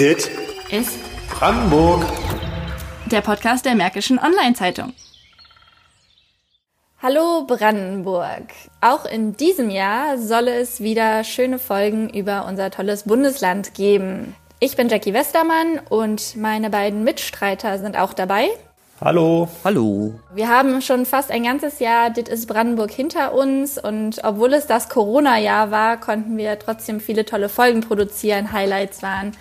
Dit ist Brandenburg. der Podcast der Märkischen Online-Zeitung. Hallo Brandenburg. Auch in diesem Jahr soll es wieder schöne Folgen über unser tolles Bundesland geben. Ich bin Jackie Westermann und meine beiden Mitstreiter sind auch dabei. Hallo. Hallo. Wir haben schon fast ein ganzes Jahr Dit ist Brandenburg hinter uns und obwohl es das Corona-Jahr war, konnten wir trotzdem viele tolle Folgen produzieren. Highlights waren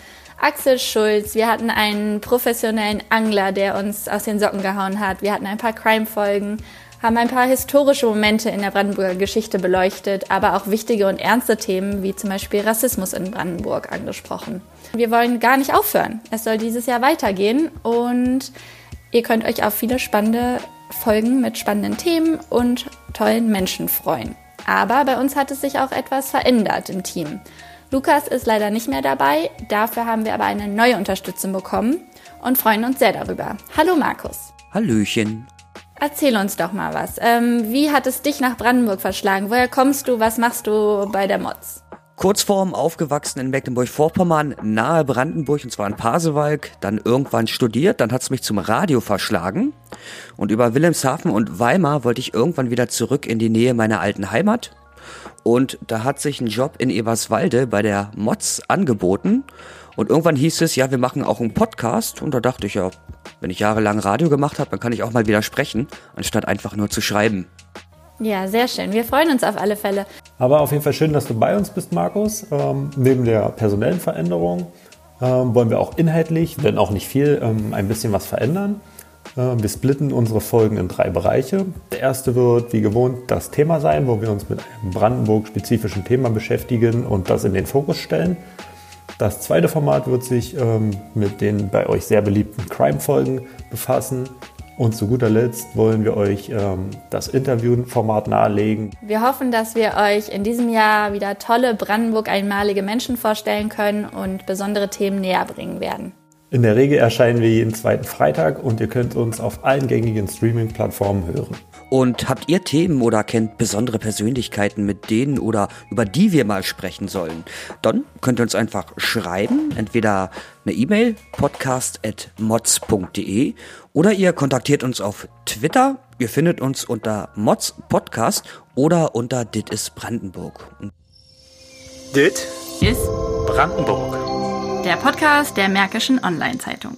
Axel Schulz, wir hatten einen professionellen Angler, der uns aus den Socken gehauen hat, wir hatten ein paar Crime-Folgen, haben ein paar historische Momente in der Brandenburger Geschichte beleuchtet, aber auch wichtige und ernste Themen wie zum Beispiel Rassismus in Brandenburg angesprochen. Wir wollen gar nicht aufhören. Es soll dieses Jahr weitergehen und Ihr könnt euch auf viele spannende Folgen mit spannenden Themen und tollen Menschen freuen. Aber bei uns hat es sich auch etwas verändert im Team. Lukas ist leider nicht mehr dabei, dafür haben wir aber eine neue Unterstützung bekommen und freuen uns sehr darüber. Hallo Markus. Hallöchen. Erzähl uns doch mal was. Ähm, wie hat es dich nach Brandenburg verschlagen? Woher kommst du? Was machst du bei der Mods? Kurzform aufgewachsen in Mecklenburg-Vorpommern, nahe Brandenburg, und zwar in Pasewalk, dann irgendwann studiert, dann hat's mich zum Radio verschlagen und über Wilhelmshaven und Weimar wollte ich irgendwann wieder zurück in die Nähe meiner alten Heimat und da hat sich ein Job in Eberswalde bei der Mods angeboten und irgendwann hieß es, ja, wir machen auch einen Podcast und da dachte ich ja, wenn ich jahrelang Radio gemacht habe, dann kann ich auch mal wieder sprechen, anstatt einfach nur zu schreiben. Ja, sehr schön. Wir freuen uns auf alle Fälle. Aber auf jeden Fall schön, dass du bei uns bist, Markus. Ähm, neben der personellen Veränderung ähm, wollen wir auch inhaltlich, wenn auch nicht viel, ähm, ein bisschen was verändern. Wir splitten unsere Folgen in drei Bereiche. Der erste wird wie gewohnt das Thema sein, wo wir uns mit einem Brandenburg-spezifischen Thema beschäftigen und das in den Fokus stellen. Das zweite Format wird sich ähm, mit den bei euch sehr beliebten Crime-Folgen befassen. Und zu guter Letzt wollen wir euch ähm, das Interviewformat nahelegen. Wir hoffen, dass wir euch in diesem Jahr wieder tolle Brandenburg einmalige Menschen vorstellen können und besondere Themen näher bringen werden. In der Regel erscheinen wir jeden zweiten Freitag und ihr könnt uns auf allen gängigen Streaming-Plattformen hören. Und habt ihr Themen oder kennt besondere Persönlichkeiten, mit denen oder über die wir mal sprechen sollen? Dann könnt ihr uns einfach schreiben, entweder eine E-Mail podcast@mods.de oder ihr kontaktiert uns auf Twitter. Ihr findet uns unter Mods Podcast oder unter Dit ist Brandenburg. Dit Ist Brandenburg. Der Podcast der Märkischen Online-Zeitung.